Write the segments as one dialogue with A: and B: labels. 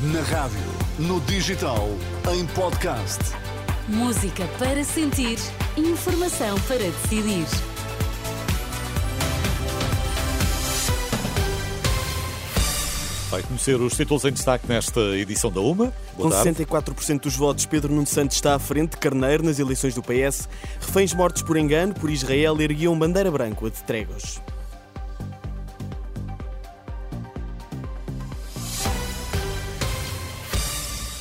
A: Na rádio, no digital, em podcast.
B: Música para sentir, informação para decidir.
C: Vai conhecer os títulos em destaque nesta edição da UMA.
D: Com 64% dos votos, Pedro Nuno Santos está à frente de Carneiro nas eleições do PS. Reféns mortos por engano por Israel erguiam bandeira branca de tréguas.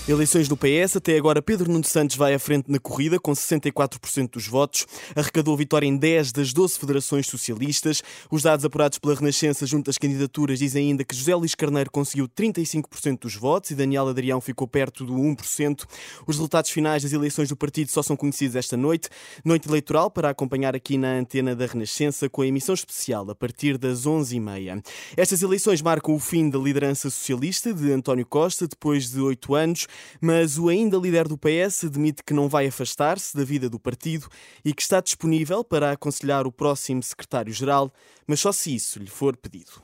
D: Eleições do PS, até agora Pedro Nuno Santos vai à frente na corrida com 64% dos votos, arrecadou vitória em 10 das 12 federações socialistas. Os dados apurados pela Renascença junto às candidaturas dizem ainda que José Luís Carneiro conseguiu 35% dos votos e Daniel Adrião ficou perto do 1%. Os resultados finais das eleições do partido só são conhecidos esta noite, noite eleitoral para acompanhar aqui na antena da Renascença com a emissão especial a partir das 11h30. Estas eleições marcam o fim da liderança socialista de António Costa depois de oito anos mas o ainda líder do PS admite que não vai afastar-se da vida do partido e que está disponível para aconselhar o próximo secretário-geral, mas só se isso lhe for pedido.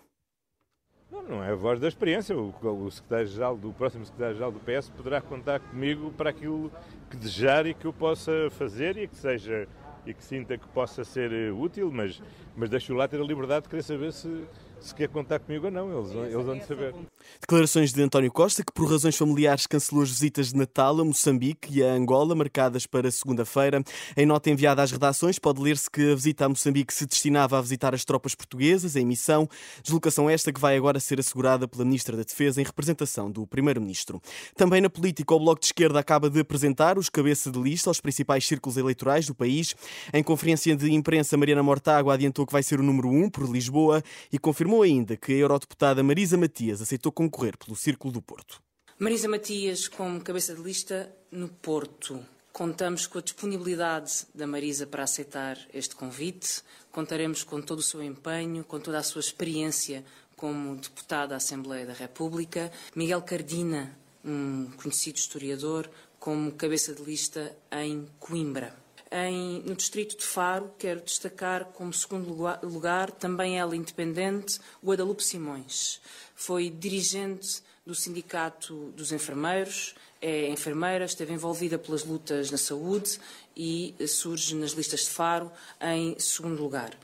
E: Não, não é a voz da experiência. O, o secretário-geral do próximo secretário-geral do PS poderá contar comigo para aquilo que desejar e que eu possa fazer e que seja e que sinta que possa ser útil, mas, mas deixo lá ter a liberdade de querer saber se, se quer contar comigo ou não, eles, eles vão de saber.
D: Declarações de António Costa, que por razões familiares cancelou as visitas de Natal a Moçambique e a Angola, marcadas para segunda-feira. Em nota enviada às redações, pode ler-se que a visita a Moçambique se destinava a visitar as tropas portuguesas em missão, deslocação esta que vai agora ser assegurada pela Ministra da Defesa em representação do Primeiro-Ministro. Também na política, o Bloco de Esquerda acaba de apresentar os cabeça de lista aos principais círculos eleitorais do país. Em conferência de imprensa, Mariana Mortágua adiantou que vai ser o número 1 um por Lisboa e confirmou ainda que a eurodeputada Marisa Matias aceitou concorrer pelo Círculo do Porto.
F: Marisa Matias como cabeça de lista no Porto. Contamos com a disponibilidade da Marisa para aceitar este convite. Contaremos com todo o seu empenho, com toda a sua experiência como deputada da Assembleia da República. Miguel Cardina, um conhecido historiador, como cabeça de lista em Coimbra. Em, no distrito de Faro, quero destacar como segundo lugar, lugar, também ela independente, Guadalupe Simões. Foi dirigente do Sindicato dos Enfermeiros, é enfermeira, esteve envolvida pelas lutas na saúde e surge nas listas de Faro em segundo lugar.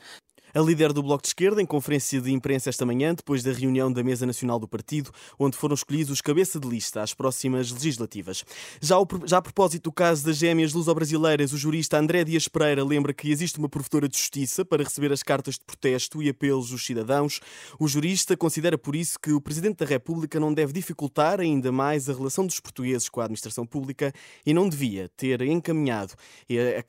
D: A líder do Bloco de Esquerda, em conferência de imprensa esta manhã, depois da reunião da Mesa Nacional do Partido, onde foram escolhidos os cabeça de lista às próximas legislativas. Já, já a propósito do caso das gêmeas luso-brasileiras, o jurista André Dias Pereira lembra que existe uma provedora de justiça para receber as cartas de protesto e apelos dos cidadãos. O jurista considera por isso que o Presidente da República não deve dificultar ainda mais a relação dos portugueses com a administração pública e não devia ter encaminhado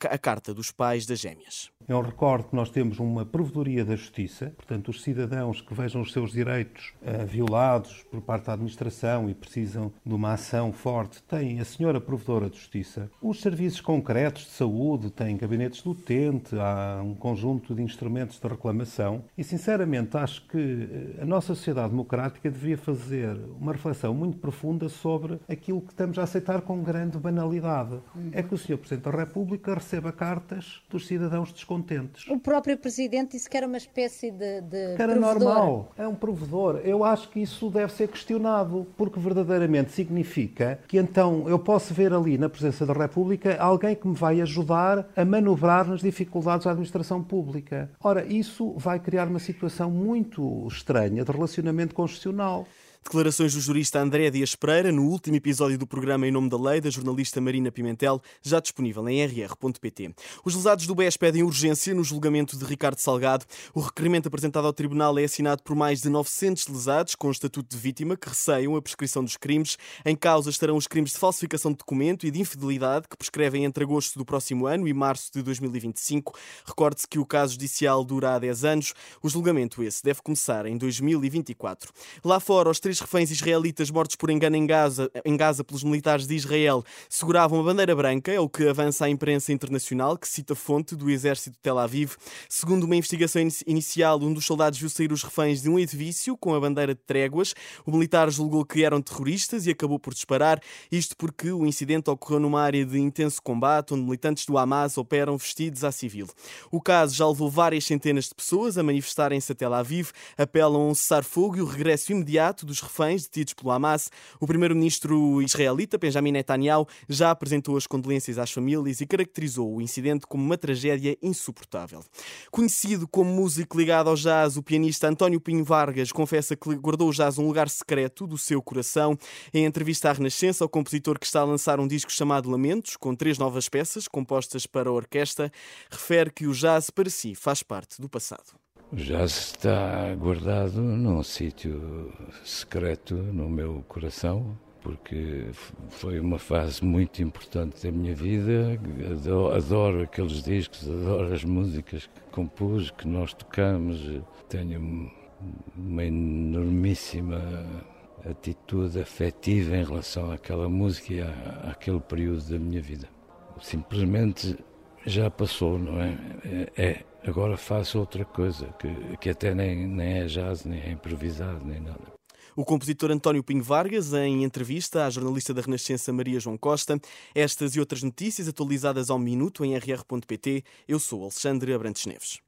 D: a, carta dos pais das gêmeas.
G: Eu recordo que nós temos uma Provedoria da Justiça, portanto, os cidadãos que vejam os seus direitos uh, violados por parte da administração e precisam de uma ação forte, têm a senhora Provedora de Justiça. Os serviços concretos de saúde têm gabinetes do utente, há um conjunto de instrumentos de reclamação e, sinceramente, acho que eh, a nossa sociedade democrática deveria fazer uma reflexão muito profunda sobre aquilo que estamos a aceitar com grande banalidade. É que o Sr. Presidente da República receba cartas dos cidadãos descontentes contentes.
H: O próprio Presidente disse que era uma espécie de, de
G: que era
H: provedor.
G: normal, é um provedor. Eu acho que isso deve ser questionado, porque verdadeiramente significa que então eu posso ver ali na presença da República alguém que me vai ajudar a manobrar nas dificuldades da administração pública. Ora, isso vai criar uma situação muito estranha de relacionamento constitucional.
D: Declarações do jurista André Dias Pereira no último episódio do programa Em Nome da Lei, da jornalista Marina Pimentel, já disponível em rr.pt. Os lesados do BES pedem urgência no julgamento de Ricardo Salgado. O requerimento apresentado ao Tribunal é assinado por mais de 900 lesados com estatuto de vítima que receiam a prescrição dos crimes. Em causa estarão os crimes de falsificação de documento e de infidelidade que prescrevem entre agosto do próximo ano e março de 2025. Recorde-se que o caso judicial dura há 10 anos. O julgamento esse deve começar em 2024. Lá fora, os três três reféns israelitas mortos por engano em Gaza, em Gaza pelos militares de Israel seguravam a bandeira branca, é o que avança a imprensa internacional, que cita fonte do exército de Tel Aviv. Segundo uma investigação inicial, um dos soldados viu sair os reféns de um edifício com a bandeira de tréguas. O militar julgou que eram terroristas e acabou por disparar, isto porque o incidente ocorreu numa área de intenso combate, onde militantes do Hamas operam vestidos à civil. O caso já levou várias centenas de pessoas a manifestarem-se a Tel Aviv, apelam a um cessar-fogo e o regresso imediato dos reféns detidos pelo Hamas. O primeiro-ministro israelita, Benjamin Netanyahu, já apresentou as condolências às famílias e caracterizou o incidente como uma tragédia insuportável. Conhecido como músico ligado ao jazz, o pianista António Pinho Vargas confessa que guardou o jazz um lugar secreto do seu coração. Em entrevista à Renascença, o compositor que está a lançar um disco chamado Lamentos, com três novas peças compostas para a orquestra, refere que o jazz para si faz parte do passado.
I: Jazz está guardado num sítio secreto no meu coração, porque foi uma fase muito importante da minha vida. Adoro, adoro, aqueles discos, adoro as músicas que compus, que nós tocamos. Tenho uma enormíssima atitude afetiva em relação àquela música e à, àquele período da minha vida. Simplesmente já passou, não é? É, é agora faço outra coisa, que, que até nem, nem é jazz, nem é improvisado, nem nada.
D: O compositor António Pinho Vargas, em entrevista à jornalista da Renascença Maria João Costa. Estas e outras notícias atualizadas ao minuto em rr.pt. Eu sou Alexandre Abrantes Neves.